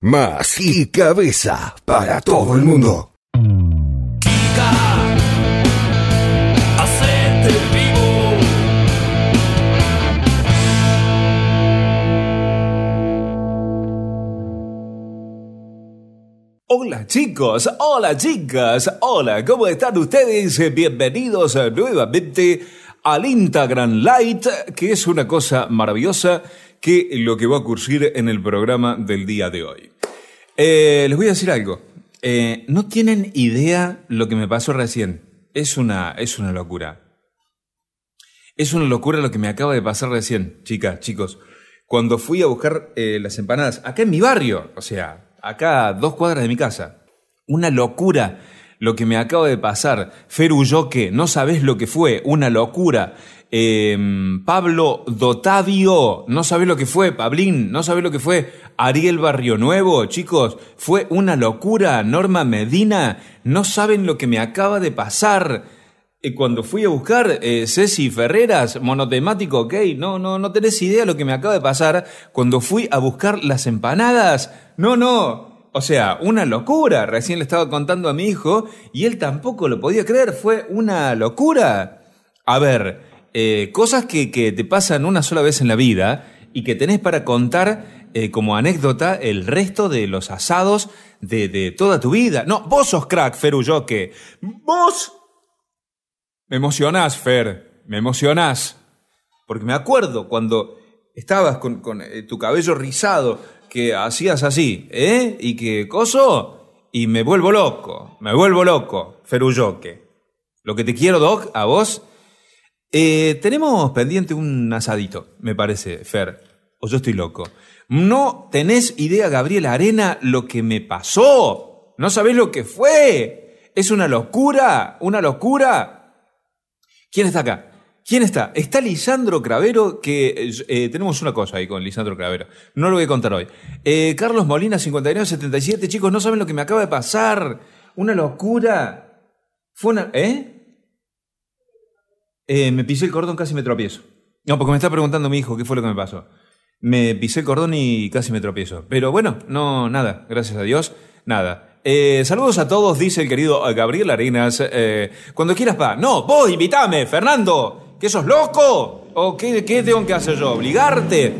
Más y cabeza para todo el mundo. Kika, hacete vivo. Hola chicos, hola chicas, hola, ¿cómo están ustedes? Bienvenidos nuevamente al Instagram Light, que es una cosa maravillosa que lo que va a ocurrir en el programa del día de hoy. Eh, les voy a decir algo. Eh, no tienen idea lo que me pasó recién. Es una, es una locura. Es una locura lo que me acaba de pasar recién, chicas, chicos. Cuando fui a buscar eh, las empanadas, acá en mi barrio, o sea, acá a dos cuadras de mi casa. Una locura lo que me acaba de pasar. Ferulloque, no sabés lo que fue, una locura. Eh, Pablo Dotavio, no sabés lo que fue. Pablín, no sabés lo que fue. Ariel Barrio Nuevo, chicos, fue una locura. Norma Medina, no saben lo que me acaba de pasar. Eh, cuando fui a buscar eh, Ceci Ferreras, monotemático, ok, no, no, no tenés idea lo que me acaba de pasar cuando fui a buscar las empanadas. No, no, o sea, una locura. Recién le estaba contando a mi hijo y él tampoco lo podía creer. Fue una locura. A ver, eh, cosas que, te pasan una sola vez en la vida y que tenés para contar eh, como anécdota el resto de los asados de, de toda tu vida. No, vos sos crack, Ferulloque. Vos me emocionás, Fer, me emocionás. Porque me acuerdo cuando estabas con, con, eh, tu cabello rizado, que hacías así, ¿eh? Y que coso, y me vuelvo loco, me vuelvo loco, Ferulloque. Lo que te quiero, Doc, a vos. Eh, tenemos pendiente un asadito, me parece, Fer. O yo estoy loco. No tenés idea, Gabriel Arena, lo que me pasó. No sabés lo que fue. Es una locura, una locura. ¿Quién está acá? ¿Quién está? Está Lisandro Cravero, que eh, tenemos una cosa ahí con Lisandro Cravero. No lo voy a contar hoy. Eh, Carlos Molina, 5977. Chicos, no saben lo que me acaba de pasar. Una locura. Fue una... ¿Eh? Eh, me pisé el cordón, casi me tropiezo. No, porque me está preguntando mi hijo qué fue lo que me pasó. Me pisé el cordón y casi me tropiezo. Pero bueno, no, nada, gracias a Dios, nada. Eh, saludos a todos, dice el querido Gabriel Arenas. Eh, cuando quieras, pa. No, vos, invítame, Fernando. ¿Que sos loco? ¿O qué, qué tengo que hacer yo? ¿Obligarte?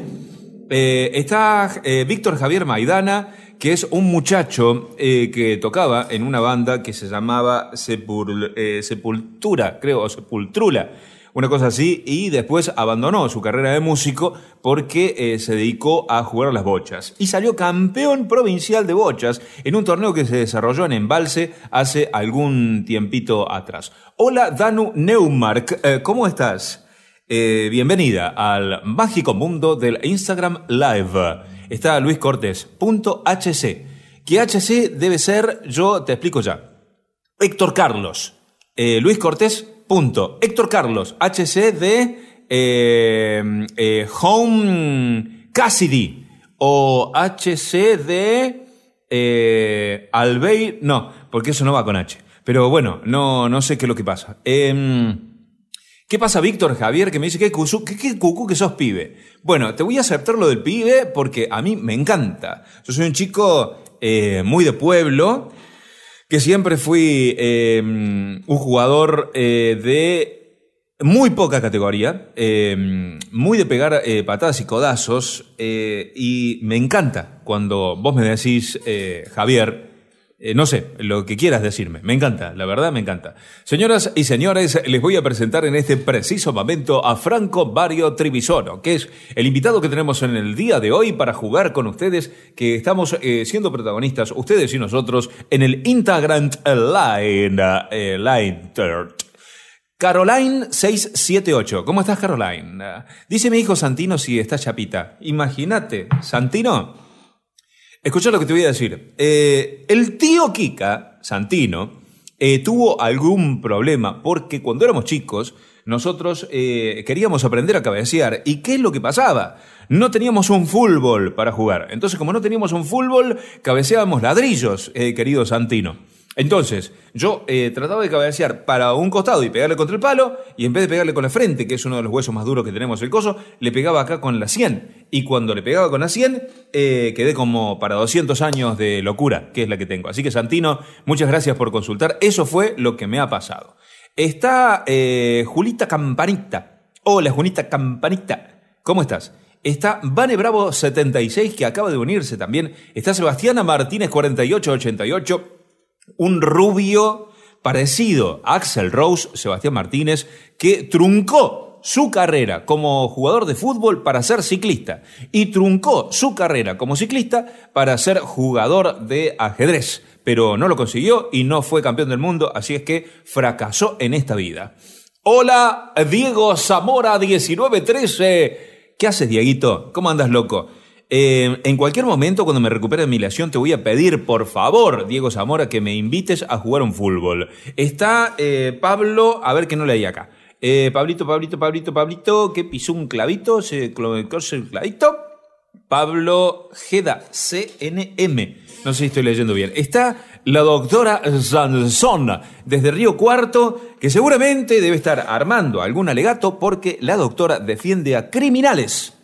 Está Víctor Javier Maidana, que es un muchacho eh, que tocaba en una banda que se llamaba eh, Sepultura, creo, o Sepultrula, una cosa así, y después abandonó su carrera de músico porque eh, se dedicó a jugar a las bochas. Y salió campeón provincial de bochas en un torneo que se desarrolló en Embalse hace algún tiempito atrás. Hola, Danu Neumark, ¿cómo estás? Bienvenida al mágico mundo del Instagram Live. Está Luis Cortés, punto HC. Que HC debe ser, yo te explico ya. Héctor Carlos. Eh, Luis Cortés, punto. Héctor Carlos, HC de eh, eh, Home Cassidy. O HC de Albey. No, porque eso no va con H. Pero bueno, no, no sé qué es lo que pasa. Em, ¿Qué pasa, Víctor Javier, que me dice que cucu, que, que cucú que sos pibe? Bueno, te voy a aceptar lo del pibe porque a mí me encanta. Yo soy un chico eh, muy de pueblo, que siempre fui eh, un jugador eh, de muy poca categoría, eh, muy de pegar eh, patadas y codazos, eh, y me encanta cuando vos me decís, eh, Javier, eh, no sé, lo que quieras decirme. Me encanta, la verdad me encanta. Señoras y señores, les voy a presentar en este preciso momento a Franco Barrio Trivisono, que es el invitado que tenemos en el día de hoy para jugar con ustedes, que estamos eh, siendo protagonistas, ustedes y nosotros, en el Instagram Line. eh, line third. Caroline678. ¿Cómo estás, Caroline? Ah, Dice mi hijo Santino si está chapita. Imagínate, Santino. Escucha lo que te voy a decir. Eh, el tío Kika, Santino, eh, tuvo algún problema porque cuando éramos chicos nosotros eh, queríamos aprender a cabecear. ¿Y qué es lo que pasaba? No teníamos un fútbol para jugar. Entonces, como no teníamos un fútbol, cabeceábamos ladrillos, querido Santino. Entonces, yo eh, trataba de cabecear para un costado y pegarle contra el palo, y en vez de pegarle con la frente, que es uno de los huesos más duros que tenemos el coso, le pegaba acá con la 100. Y cuando le pegaba con la 100, eh, quedé como para 200 años de locura, que es la que tengo. Así que Santino, muchas gracias por consultar. Eso fue lo que me ha pasado. Está eh, Julita Campanita. Hola, Julita Campanita. ¿Cómo estás? Está Vane Bravo 76, que acaba de unirse también. Está Sebastiana Martínez 4888 un rubio parecido a Axel Rose, Sebastián Martínez, que truncó su carrera como jugador de fútbol para ser ciclista y truncó su carrera como ciclista para ser jugador de ajedrez, pero no lo consiguió y no fue campeón del mundo, así es que fracasó en esta vida. Hola, Diego Zamora 1913. ¿Qué haces, Dieguito? ¿Cómo andas, loco? Eh, en cualquier momento, cuando me recupere de mi lesión, te voy a pedir, por favor, Diego Zamora, que me invites a jugar un fútbol. Está eh, Pablo, a ver que no leí acá. Eh, Pablito, Pablito, Pablito, Pablito, que pisó un clavito, se clavó el clavito. Pablo Geda, CNM. No sé si estoy leyendo bien. Está la doctora Sansón, desde Río Cuarto, que seguramente debe estar armando algún alegato porque la doctora defiende a criminales.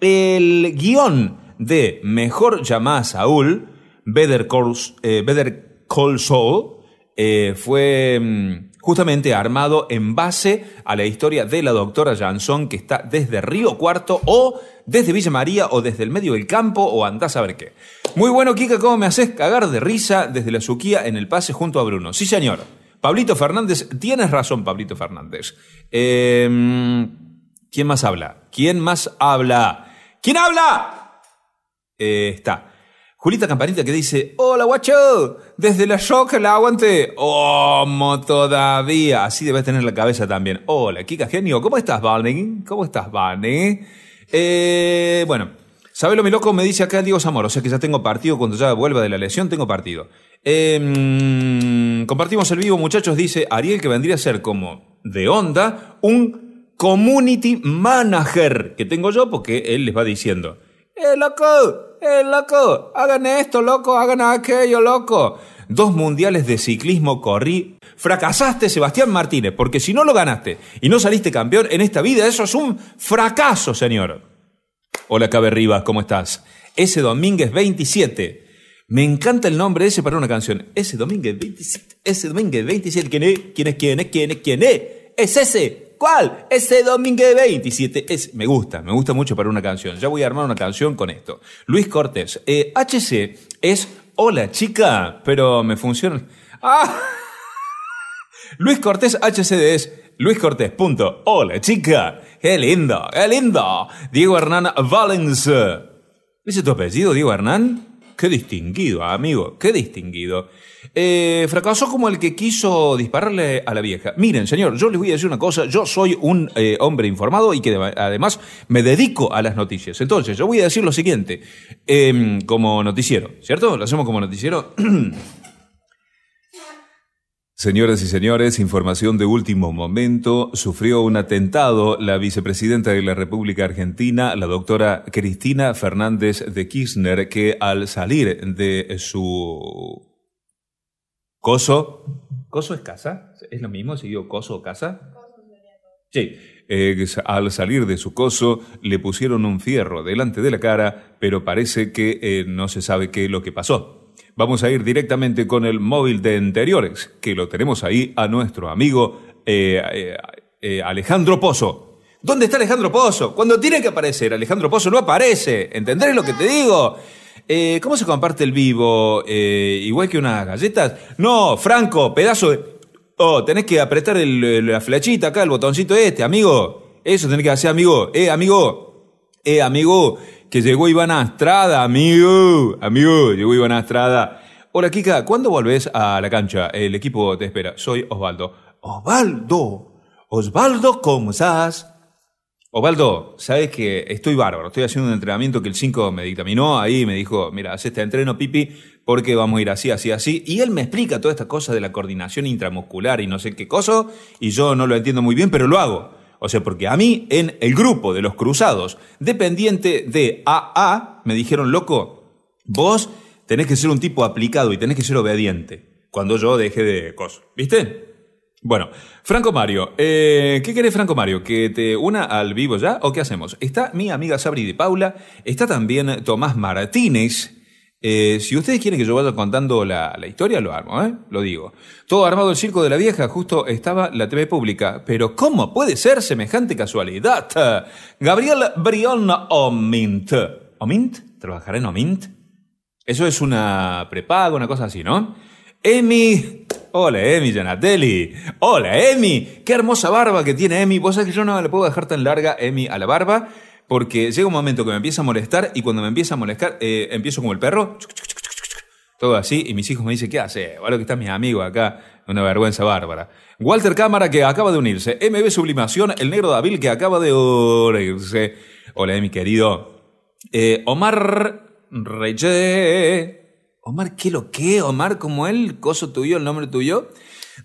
El guion de Mejor llamada Saúl, Better Call, eh, Better Call Saul, eh, fue mm, justamente armado en base a la historia de la doctora Jansson que está desde Río Cuarto o desde Villa María o desde el medio del campo o andás a ver qué. Muy bueno, Kika, ¿cómo me haces cagar de risa desde la Suquía en el pase junto a Bruno? Sí, señor. Pablito Fernández, tienes razón, Pablito Fernández. Em, ¿Quién más habla? ¿Quién más habla? ¿Quién habla? Eh, está. Julita Campanita que dice, hola guacho, desde la shock la aguante. ¿Cómo todavía? Así debes tener la cabeza también. Hola, Kika Genio, ¿cómo estás, Barney? ¿Cómo estás, Barney? Eh, bueno, Sabelo mi loco me dice acá Diego Zamora, o sea que ya tengo partido, cuando ya vuelva de la lesión tengo partido. Em, compartimos el vivo, muchachos, dice Ariel que vendría a ser como de onda un community manager que tengo yo porque él les va diciendo, ¡eh, loco! ¡eh, loco! ¡Hagan esto, loco! ¡Hagan aquello, loco! Dos mundiales de ciclismo corrí. Fracasaste, Sebastián Martínez, porque si no lo ganaste y no saliste campeón en esta vida, eso es un fracaso, señor. Hola, Cabe Rivas, ¿cómo estás? Ese Domínguez 27. Me encanta el nombre ese para una canción. Ese Domínguez 27. Ese Domínguez 27. ¿Quién es? ¿Quién es? ¿Quién es? ¿Quién es? ¿Quién es? Es ese. ¿Cuál? Ese domingo de 27. Es, me gusta, me gusta mucho para una canción. Ya voy a armar una canción con esto. Luis Cortés. HC eh, es hola chica, pero me funciona. ¡Ah! Luis Cortés HCD es Luis Cortés, punto. Hola chica. Qué lindo, qué lindo. Diego Hernán Valens. ¿Ese es tu apellido, Diego Hernán? Qué distinguido, amigo, qué distinguido. Eh, fracasó como el que quiso dispararle a la vieja. Miren, señor, yo les voy a decir una cosa. Yo soy un eh, hombre informado y que además me dedico a las noticias. Entonces, yo voy a decir lo siguiente. Em, como noticiero, ¿cierto? Lo hacemos como noticiero. Señoras y señores, información de último momento. Sufrió un atentado la vicepresidenta de la República Argentina, la doctora Cristina Fernández de Kirchner, que al salir de su Coso. ¿Coso es casa? ¿Es lo mismo si digo coso o casa? Sí. Eh, al salir de su coso le pusieron un fierro delante de la cara, pero parece que eh, no se sabe qué es lo que pasó. Vamos a ir directamente con el móvil de interiores, que lo tenemos ahí a nuestro amigo eh, Alejandro Pozo. ¿Dónde está Alejandro Pozo? Cuando tiene que aparecer, Alejandro Pozo no aparece. ¿Entendés lo que te digo? Eh, ¿Cómo se comparte el vivo? Eh, ¿Igual que unas galletas? No, Franco, pedazo de... Oh, tenés que apretar la flechita acá, el botoncito este, amigo. Eso tenés que hacer, amigo. Eh, amigo. Eh, amigo. Que llegó Iván Astrada, amigo. Amigo, llegó Iván Astrada. Hola, Kika, ¿cuándo volvés a la cancha? El equipo te espera. Soy Osvaldo. Osvaldo. Osvaldo, ¿cómo estás? Osvaldo, sabes que estoy bárbaro, estoy haciendo un entrenamiento que el 5 me dictaminó, ahí me dijo, mira, haz este entreno, Pipi, porque vamos a ir así, así, así. Y él me explica toda esta cosa de la coordinación intramuscular y no sé qué cosa, y yo no lo entiendo muy bien, pero lo hago. O sea, porque a mí, en el grupo de los cruzados, dependiente de AA, me dijeron, loco, vos tenés que ser un tipo aplicado y tenés que ser obediente. cuando yo deje de cosas. ¿Viste? Bueno, Franco Mario, eh, ¿qué querés Franco Mario? ¿Que te una al vivo ya o qué hacemos? Está mi amiga Sabri de Paula, está también Tomás Martínez. Eh, si ustedes quieren que yo vaya contando la, la historia, lo armo, ¿eh? Lo digo. Todo armado el circo de la vieja, justo estaba la TV pública. Pero ¿cómo puede ser semejante casualidad? Gabriel Brion Omint. ¿Omint? ¿Trabajará en Omint? Eso es una prepaga, una cosa así, ¿no? Emi. Hola, Emi Janatelli. Hola, Emi. Qué hermosa barba que tiene Emi. Vos sabés que yo no le puedo dejar tan larga, Emi, a la barba, porque llega un momento que me empieza a molestar y cuando me empieza a molestar, eh, empiezo como el perro. Todo así, y mis hijos me dicen, ¿qué hace? Bueno, que está mi amigo acá, una vergüenza bárbara. Walter Cámara, que acaba de unirse. MB Sublimación, el negro David, que acaba de unirse. Hola, Emi, querido. Eh, Omar Reyes. Omar, ¿qué lo que? Omar, como él, coso tuyo, el nombre tuyo.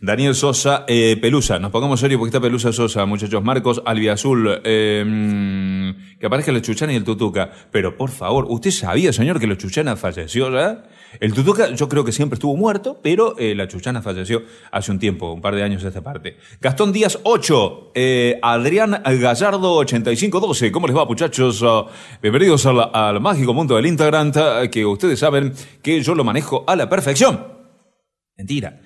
Daniel Sosa, eh, Pelusa, nos pongamos serio porque está Pelusa Sosa, muchachos. Marcos Albiazul, eh, mm, que aparezca la Chuchana y el Tutuca. Pero por favor, ¿usted sabía, señor, que la Chuchana falleció ya? El Tutuca yo creo que siempre estuvo muerto, pero eh, la Chuchana falleció hace un tiempo, un par de años a esta parte. Gastón Díaz 8, eh, Adrián Gallardo 8512. ¿Cómo les va, muchachos? Ah, bienvenidos al, al mágico mundo del Instagram, que ustedes saben que yo lo manejo a la perfección. Mentira.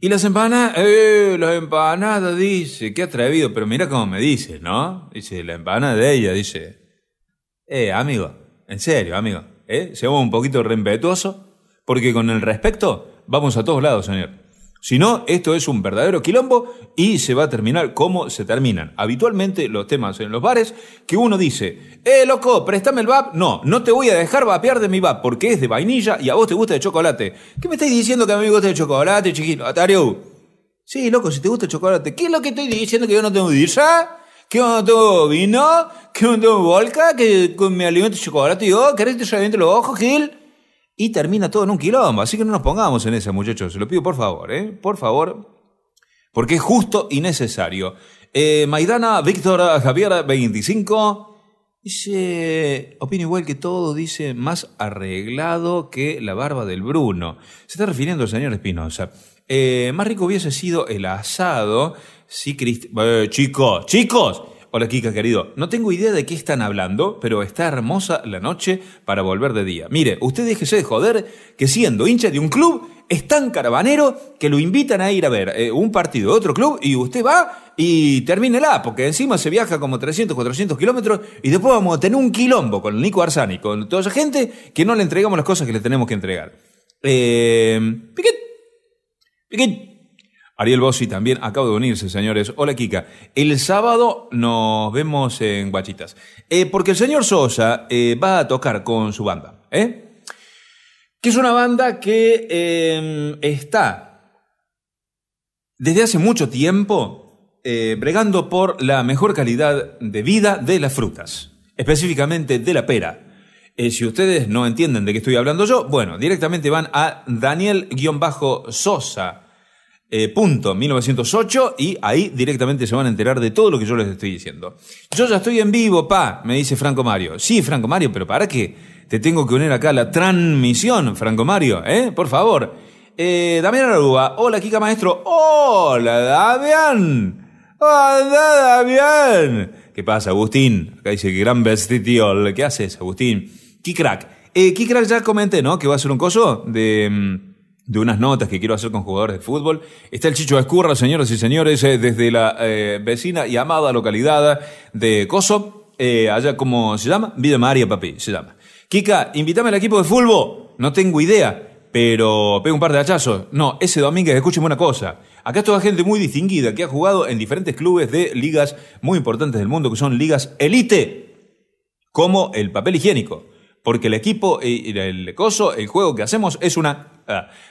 Y las empanadas, eh, las empanadas, dice, qué atrevido, pero mira cómo me dice, ¿no? Dice, la empanada de ella, dice, eh, amigo, en serio, amigo, ¿eh? Seamos un poquito respetuosos, porque con el respecto vamos a todos lados, señor. Si no, esto es un verdadero quilombo y se va a terminar como se terminan habitualmente los temas en los bares, que uno dice, eh, loco, préstame el VAP. No, no te voy a dejar vapear de mi VAP porque es de vainilla y a vos te gusta de chocolate. ¿Qué me estáis diciendo que a mí me gusta de chocolate, chiquito? Atario. Sí, loco, si te gusta el chocolate. ¿Qué es lo que estoy diciendo que yo no tengo dirsa? ¿Que yo no tengo vino? ¿Que yo no tengo volca? ¿Que mi alimento chocolate yo? ¿Querés que te reviente los ojos, Gil? Y termina todo en un quilombo. Así que no nos pongamos en esa, muchachos. Se lo pido por favor, ¿eh? Por favor. Porque es justo y necesario. Eh, Maidana Víctor Javier 25 dice, opina igual que todo, dice, más arreglado que la barba del Bruno. Se está refiriendo al señor Espinosa. Eh, más rico hubiese sido el asado si Cristi... Eh, chicos, chicos, Hola Kika, querido. No tengo idea de qué están hablando, pero está hermosa la noche para volver de día. Mire, usted déjese de joder que siendo hincha de un club es tan caravanero que lo invitan a ir a ver eh, un partido de otro club y usted va y termínela, porque encima se viaja como 300, 400 kilómetros y después vamos a tener un quilombo con Nico Arsani, con toda esa gente que no le entregamos las cosas que le tenemos que entregar. Eh, Piquet. Piquet. Ariel Bossi también acaba de unirse, señores. Hola, Kika. El sábado nos vemos en Guachitas. Eh, porque el señor Sosa eh, va a tocar con su banda, ¿eh? Que es una banda que eh, está desde hace mucho tiempo bregando por la mejor calidad de vida de las frutas, específicamente de la pera. Eh, si ustedes no entienden de qué estoy hablando yo, bueno, directamente van a Daniel-Sosa eh, punto 1908 y ahí directamente se van a enterar de todo lo que yo les estoy diciendo. Yo ya estoy en vivo, pa, me dice Franco Mario. Sí, Franco Mario, pero ¿para qué? Te tengo que unir acá a la transmisión, Franco Mario, ¿eh? Por favor. Eh, Damián Aruba, hola Kika Maestro, hola Damián, hola Damián. ¿Qué pasa, Agustín? Acá dice gran vestidiol. ¿Qué haces, Agustín? Kikrak. Eh, Kikrak ya comenté, ¿no? Que va a ser un coso de... de unas notas que quiero hacer con jugadores de fútbol. Está el Chicho Escurra, señoras y señores, eh, desde la eh, vecina y amada localidad de Coso, eh, allá como se llama, Vida María, papi, se llama. Kika, invítame al equipo de fútbol. No tengo idea, pero pego un par de hachazos. No, ese domingo escúcheme una cosa. Acá es toda gente muy distinguida que ha jugado en diferentes clubes de ligas muy importantes del mundo, que son ligas elite, como el papel higiénico. Porque el equipo, eh, el coso, el juego que hacemos es una...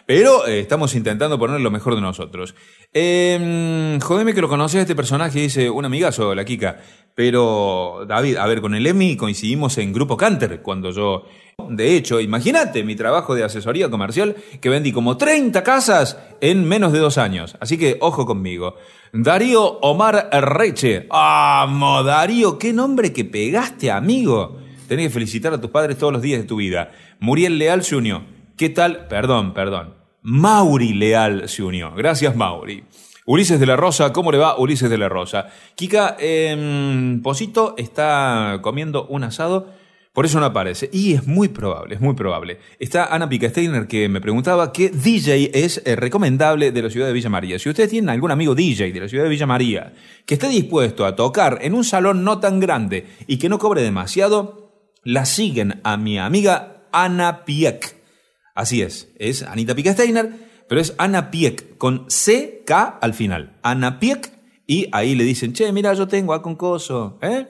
pero eh, estamos intentando poner lo mejor de nosotros. Eh, jodeme que lo conoces este personaje, dice un amigazo, la Kika. Pero, David, a ver, con el Emi coincidimos en Grupo Canter cuando yo... De hecho, imagínate mi trabajo de asesoría comercial que vendí como 30 casas en menos de dos años. Así que ojo conmigo. Darío Omar Reche. ¡Vamos, Darío! ¡Qué nombre que pegaste, amigo! Tenés que felicitar a tus padres todos los días de tu vida. Muriel Leal se unió. ¿Qué tal? Perdón, perdón. Mauri Leal se unió. Gracias, Mauri. Ulises de la Rosa, ¿cómo le va Ulises de la Rosa? Kika, eh, Posito está comiendo un asado, por eso no aparece. Y es muy probable, es muy probable. Está Ana Picasteiner que me preguntaba qué DJ es eh, recomendable de la ciudad de Villa María. Si ustedes tienen algún amigo DJ de la ciudad de Villa María que esté dispuesto a tocar en un salón no tan grande y que no cobre demasiado, la siguen a mi amiga Ana Pieck. Así es, es Anita Picasteiner pero es Ana Pieck, con CK al final. Ana Pieck, y ahí le dicen, che, mira, yo tengo a Concoso. ¿eh?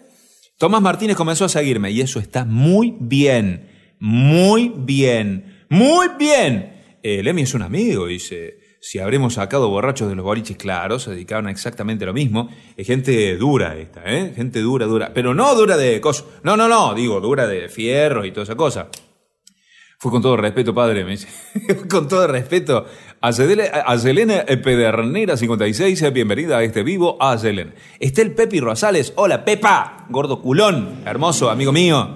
Tomás Martínez comenzó a seguirme, y eso está muy bien, muy bien, muy bien. El Emi es un amigo, dice. Si habremos sacado borrachos de los boliches, claro, se dedicaban a exactamente lo mismo. Es gente dura esta, ¿eh? Gente dura, dura. Pero no dura de cosas. No, no, no, digo, dura de fierro y toda esa cosa. Fue con todo respeto, padre, con todo respeto. A Selena Pedernera 56, bienvenida a este vivo a Selena. Está el Pepi Rosales. Hola, Pepa, gordo culón, hermoso, amigo mío.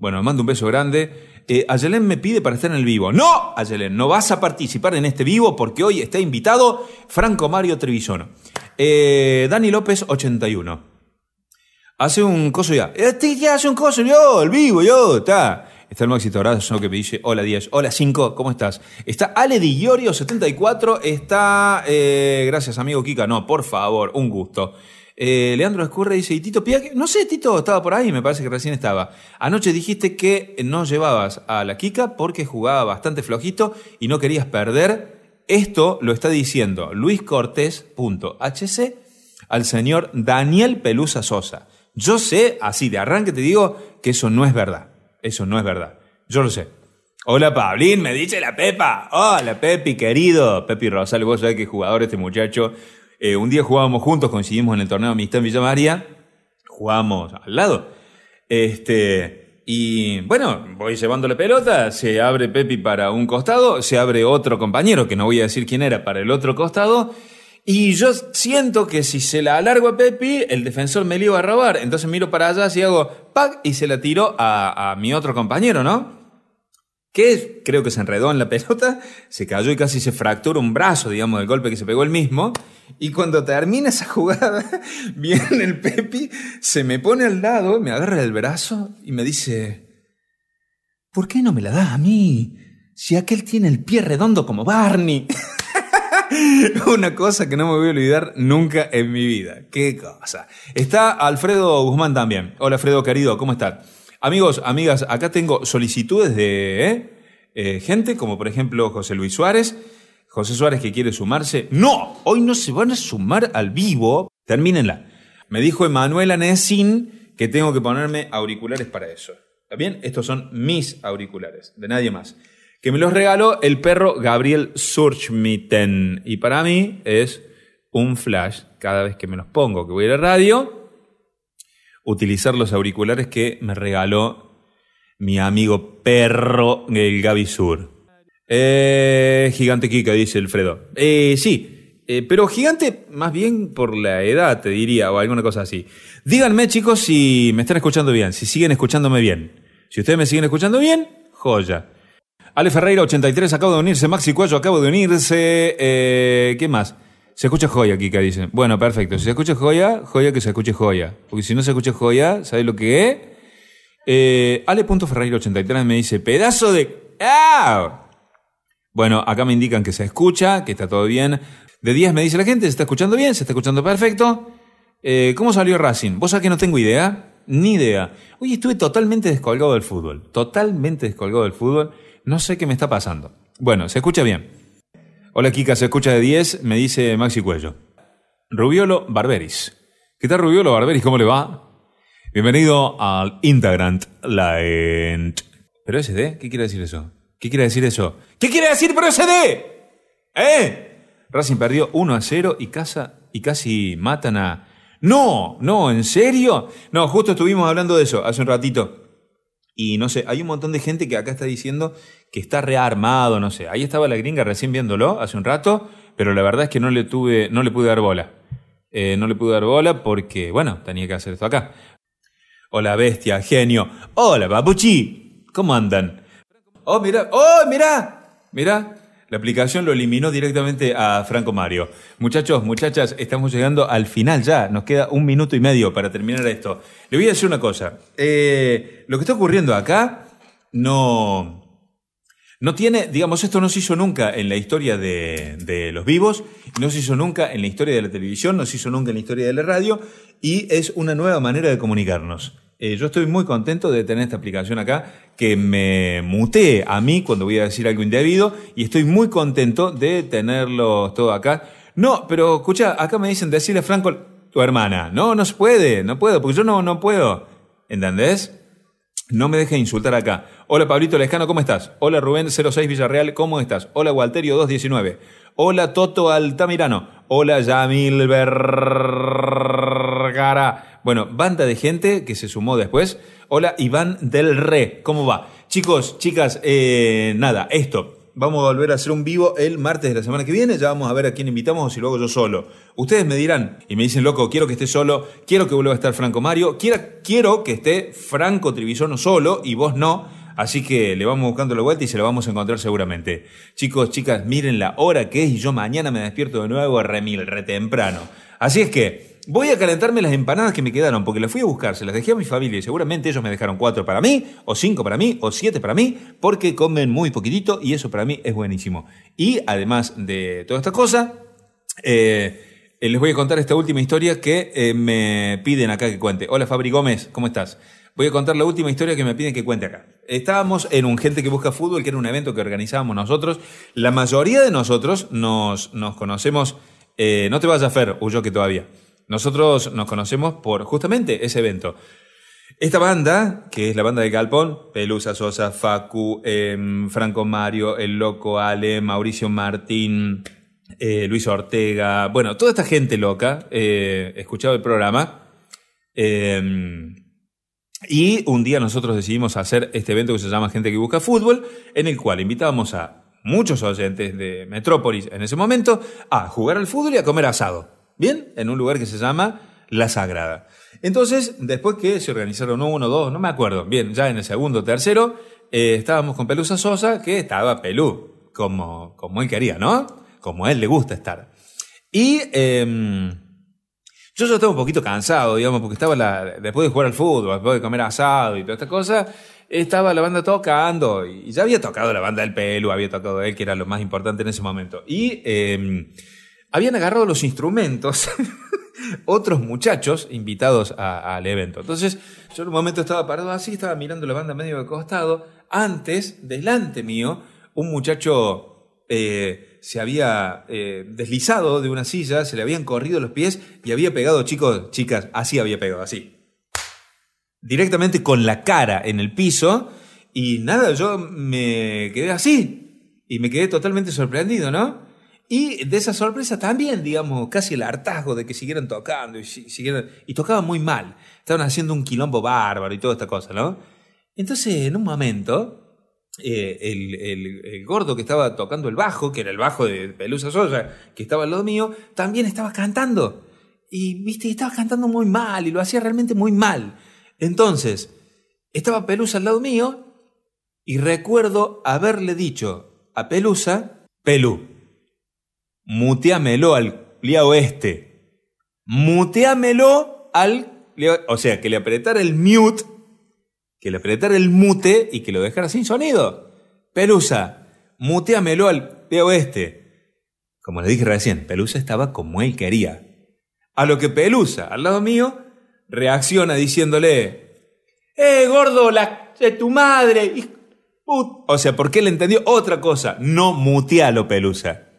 Bueno, mando un beso grande. Eh, Ayelen me pide para estar en el vivo. No, Ayelen, no vas a participar en este vivo porque hoy está invitado Franco Mario Trevisono. Eh, Dani López, 81. Hace un coso ya. Este ya hace un coso yo, el vivo, yo, está. Está el Maxi Torazo que me dice, hola 10, hola 5, ¿cómo estás? Está Ale Di Giorio 74, está, eh, gracias amigo Kika, no, por favor, un gusto. Eh, Leandro Escurre dice, ¿y Tito Pia? No sé, Tito estaba por ahí, me parece que recién estaba. Anoche dijiste que no llevabas a la Kika porque jugaba bastante flojito y no querías perder. Esto lo está diciendo Luis Cortés.hc al señor Daniel Pelusa Sosa. Yo sé, así de arranque te digo, que eso no es verdad. Eso no es verdad. Yo lo sé. Hola, Pablín, me dice la Pepa. Hola, Pepi, querido. Pepi Rosales, vos sabés que jugador este muchacho. Eh, un día jugábamos juntos, coincidimos en el torneo Amistad en Villa María. Jugábamos al lado. Este, y bueno, voy llevando la pelota, se abre Pepi para un costado, se abre otro compañero, que no voy a decir quién era, para el otro costado. Y yo siento que si se la alargo a Pepi, el defensor me la iba a robar. Entonces miro para allá y hago ¡pac! y se la tiro a, mi otro compañero, ¿no? Que creo que se enredó en la pelota, se cayó y casi se fracturó un brazo, digamos, del golpe que se pegó el mismo. Y cuando termina esa jugada, viene el Pepi, se me pone al lado, me agarra el brazo y me dice, ¿por qué no me la das a mí? Si aquel tiene el pie redondo como Barney. Una cosa que no me voy a olvidar nunca en mi vida. Qué cosa. Está Alfredo Guzmán también. Hola Alfredo querido, ¿cómo estás? Amigos, amigas, acá tengo solicitudes de ¿eh? Eh, gente como por ejemplo José Luis Suárez. José Suárez que quiere sumarse. No, hoy no se van a sumar al vivo. Termínenla. Me dijo Emanuela Nessin que tengo que ponerme auriculares para eso. ¿Está bien? Estos son mis auriculares, de nadie más que me los regaló el perro Gabriel Surchmitten. Y para mí es un flash cada vez que me los pongo, que voy a la radio, utilizar los auriculares que me regaló mi amigo perro el Gaby Sur. Eh, gigante Kika, dice Alfredo. Eh, sí, eh, pero gigante más bien por la edad, te diría, o alguna cosa así. Díganme, chicos, si me están escuchando bien, si siguen escuchándome bien. Si ustedes me siguen escuchando bien, joya. Ale Ferreira, 83, acabo de unirse. Maxi Cuello, acabo de unirse. Eh, ¿Qué más? Se escucha joya, Kika, dicen. Bueno, perfecto. Si se escucha joya, joya que se escuche joya. Porque si no se escucha joya, ¿sabes lo que es? Eh, Ale.ferreira83 me dice, pedazo de... ¡Ah! Bueno, acá me indican que se escucha, que está todo bien. De 10 me dice la gente, se está escuchando bien, se está escuchando perfecto. Eh, ¿Cómo salió Racing? ¿Vos sabés que no tengo idea? Ni idea. Oye, estuve totalmente descolgado del fútbol. Totalmente descolgado del fútbol. No sé qué me está pasando. Bueno, se escucha bien. Hola Kika, se escucha de 10, me dice Maxi Cuello. Rubiolo Barberis. ¿Qué tal Rubiolo Barberis? ¿Cómo le va? Bienvenido al Integrant Light. ¿Pero SD? ¿Qué quiere decir eso? ¿Qué quiere decir eso? ¿Qué quiere decir pero SD? ¿Eh? Racing perdió 1 a 0 y, casa, y casi matan a... No, no, ¿en serio? No, justo estuvimos hablando de eso hace un ratito. Y no sé, hay un montón de gente que acá está diciendo que está rearmado, no sé. Ahí estaba la gringa recién viéndolo hace un rato, pero la verdad es que no le tuve, no le pude dar bola. Eh, no le pude dar bola porque, bueno, tenía que hacer esto acá. Hola bestia, genio. Hola papuchi. ¿Cómo andan? Oh, mira, oh, mira, mira. La aplicación lo eliminó directamente a Franco Mario. Muchachos, muchachas, estamos llegando al final ya. Nos queda un minuto y medio para terminar esto. Le voy a decir una cosa. Eh, lo que está ocurriendo acá no, no tiene, digamos, esto no se hizo nunca en la historia de, los vivos, no se hizo nunca en la historia de la televisión, no se hizo nunca en la historia de la radio, y es una nueva manera de comunicarnos. Eh, yo estoy muy contento de tener esta aplicación acá que me mutee a mí cuando voy a decir algo indebido y estoy muy contento de tenerlo todo acá. No, pero escucha, acá me dicen decirle a Franco, tu hermana. No, no se puede, no puedo, porque yo no, no puedo. ¿Entendés? No me deje insultar acá. Hola Pablito Lescano, ¿cómo estás? Hola Rubén 06 Villarreal, ¿cómo estás? Hola Walterio 219. Hola Toto Altamirano. Hola Yamil Vergara. Bueno, banda de gente que se sumó después. Hola, Iván del Re, ¿cómo va? Chicos, chicas, eh, nada, esto. Vamos a volver a hacer un vivo el martes de la semana que viene. Ya vamos a ver a quién invitamos o si luego yo solo. Ustedes me dirán y me dicen, loco, quiero que esté solo, quiero que vuelva a estar Franco Mario, quiero, quiero que esté Franco Trivisono solo y vos no. Así que le vamos buscando la vuelta y se lo vamos a encontrar seguramente. Chicos, chicas, miren la hora que es y yo mañana me despierto de nuevo a remil, re temprano. Así es que voy a calentarme las empanadas que me quedaron, porque las fui a buscar, se las dejé a mi familia y seguramente ellos me dejaron cuatro para mí, o cinco para mí, o siete para mí, porque comen muy poquitito y eso para mí es buenísimo. Y además de toda esta cosa, eh, les voy a contar esta última historia que eh, me piden acá que cuente. Hola Fabri Gómez, ¿cómo estás? Voy a contar la última historia que me piden que cuente acá. Estábamos en un Gente que Busca Fútbol, que era un evento que organizábamos nosotros. La mayoría de nosotros nos, nos conocemos eh, no te vayas, Fer, huyo que todavía. Nosotros nos conocemos por justamente ese evento. Esta banda, que es la banda de Galpón, Pelusa Sosa, Facu, em, Franco Mario, El Loco Ale, Mauricio Martín, eh, Luis Ortega, bueno, toda esta gente loca, eh, el programa. Y un día nosotros decidimos hacer este evento que se llama Gente que Busca Fútbol, en el cual invitábamos a muchos oyentes de Metrópolis en ese momento a jugar al fútbol y a comer asado. Bien, en un lugar que se llama La Sagrada. Entonces, después que se organizaron uno, dos, no me acuerdo, bien, ya en el segundo, tercero, eh, estábamos con Pelusa Sosa, que estaba pelú, como, como él quería, ¿no? Como a él le gusta estar. Y em, yo ya estaba un poquito cansado, digamos, porque estaba la, después de jugar al fútbol, después de comer asado y toda esta cosa, estaba la banda tocando y ya había tocado la banda del pelo, había tocado él, que era lo más importante en ese momento. Y em, habían agarrado los instrumentos otros muchachos invitados al evento. Entonces, yo en un momento estaba parado así, estaba mirando la banda medio de costado. Antes, delante mío, un muchacho eh, se había eh, deslizado de una silla, se le habían corrido los pies y había pegado, chicos, chicas, así había pegado, así directamente con la cara en el piso y nada, yo me quedé así y me quedé totalmente sorprendido, ¿no? Y de esa sorpresa también, digamos, casi el hartazgo de que siguieran tocando y, siguieran, y tocaban muy mal. Estaban haciendo un quilombo bárbaro y toda esta cosa, ¿no? Entonces, en un momento, eh, el, gordo que estaba tocando el bajo, que era el bajo de Pelusa Soya, que estaba al lado mío, también estaba cantando. Y, viste, estaba cantando muy mal y lo hacía realmente muy mal. Entonces, estaba Pelusa al lado mío y recuerdo haberle dicho a Pelusa, Pelú, muteamelo al liao este. Muteamelo al O sea, que le apretara el mute, que le apretara el mute y que lo dejara sin sonido. Pelusa, muteamelo al liao este. Como le dije recién, Pelusa estaba como él quería. A lo que Pelusa, al lado mío, reacciona diciéndole, ¡Eh, gordo, la de tu madre! O sea, porque él entendió otra cosa, no mutealo, Pelusa.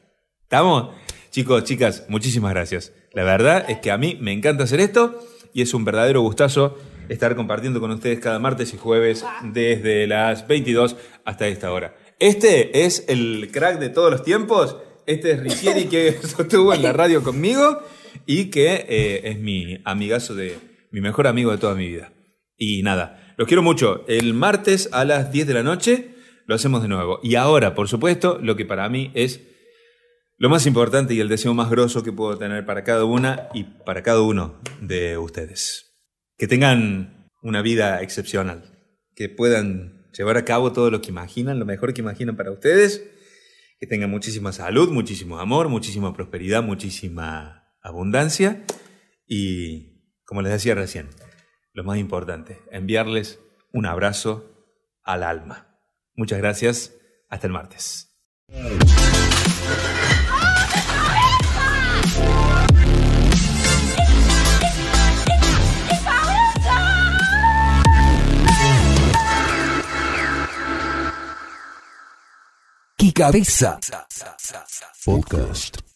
¿Estamos? Chicos, chicas, muchísimas gracias. La verdad es que a mí me encanta hacer esto y es un verdadero gustazo estar compartiendo con ustedes cada martes y jueves desde las 22 hasta esta hora. Este es el crack de todos los tiempos. Este es Ricieri que estuvo en la radio conmigo y que eh, es mi amigazo de, mi mejor amigo de toda mi vida. Y nada, los quiero mucho. El martes a las 10 de la noche lo hacemos de nuevo. Y ahora, por supuesto, lo que para mí es lo más importante y el deseo más grosso que puedo tener para cada una y para cada uno de ustedes. Que tengan una vida excepcional, que puedan llevar a cabo todo lo que imaginan, lo mejor que imaginan para ustedes, que tengan muchísima salud, muchísimo amor, muchísima prosperidad, muchísima abundancia y, como les decía recién, lo más importante, enviarles un abrazo al alma. Muchas gracias, hasta el martes. ¡Qué cabeza! Podcast.